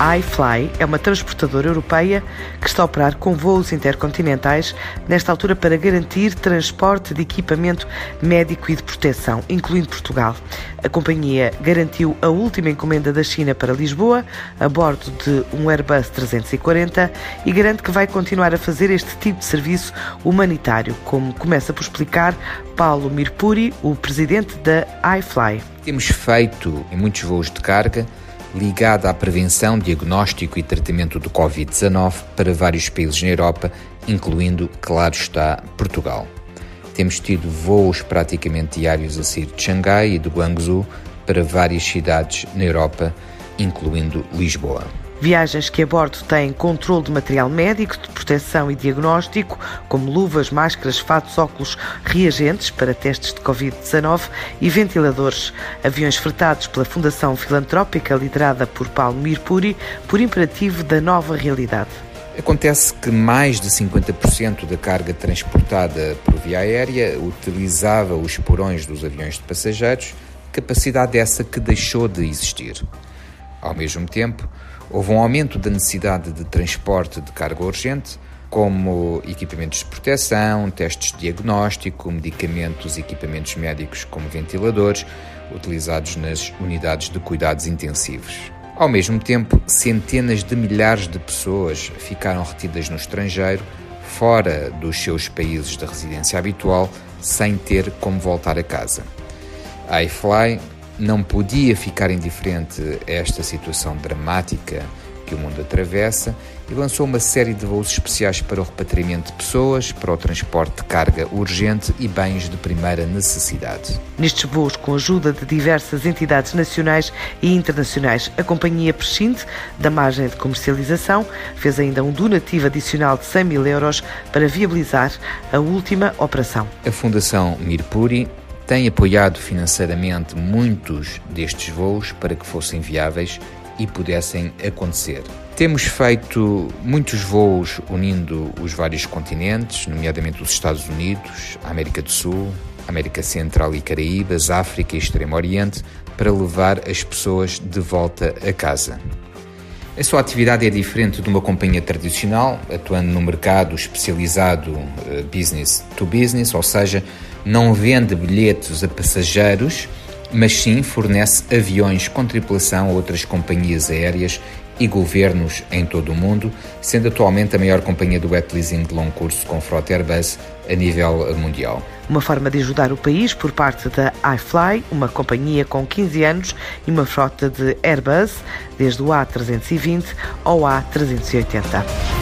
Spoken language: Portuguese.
A iFly é uma transportadora europeia que está a operar com voos intercontinentais, nesta altura para garantir transporte de equipamento médico e de proteção, incluindo Portugal. A companhia garantiu a última encomenda da China para Lisboa, a bordo de um Airbus 340, e garante que vai continuar a fazer este tipo de serviço humanitário, como começa por explicar Paulo Mirpuri, o presidente da iFly. Temos feito em muitos voos de carga ligada à prevenção, diagnóstico e tratamento do Covid-19 para vários países na Europa, incluindo, claro está, Portugal. Temos tido voos praticamente diários a sair de Xangai e de Guangzhou para várias cidades na Europa, incluindo Lisboa. Viagens que a bordo têm controle de material médico, de proteção e diagnóstico, como luvas, máscaras, fatos, óculos, reagentes para testes de Covid-19 e ventiladores. Aviões fretados pela Fundação Filantrópica, liderada por Paulo Mirpuri, por imperativo da nova realidade. Acontece que mais de 50% da carga transportada por via aérea utilizava os porões dos aviões de passageiros, capacidade essa que deixou de existir. Ao mesmo tempo, houve um aumento da necessidade de transporte de carga urgente, como equipamentos de proteção, testes de diagnóstico, medicamentos e equipamentos médicos como ventiladores, utilizados nas unidades de cuidados intensivos. Ao mesmo tempo, centenas de milhares de pessoas ficaram retidas no estrangeiro, fora dos seus países de residência habitual, sem ter como voltar a casa. A iFly não podia ficar indiferente a esta situação dramática que o mundo atravessa e lançou uma série de voos especiais para o repatriamento de pessoas, para o transporte de carga urgente e bens de primeira necessidade. Nestes voos, com a ajuda de diversas entidades nacionais e internacionais, a companhia prescinde da margem de comercialização, fez ainda um donativo adicional de 100 mil euros para viabilizar a última operação. A Fundação Mirpuri tem apoiado financeiramente muitos destes voos para que fossem viáveis e pudessem acontecer. Temos feito muitos voos unindo os vários continentes, nomeadamente os Estados Unidos, América do Sul, América Central e Caraíbas, África e Extremo Oriente, para levar as pessoas de volta a casa. A sua atividade é diferente de uma companhia tradicional, atuando no mercado especializado eh, business to business, ou seja, não vende bilhetes a passageiros, mas sim fornece aviões com tripulação a outras companhias aéreas e governos em todo o mundo, sendo atualmente a maior companhia do wet leasing de longo curso com frota Airbus a nível mundial. Uma forma de ajudar o país por parte da iFly, uma companhia com 15 anos e uma frota de Airbus, desde o A320 ao A380.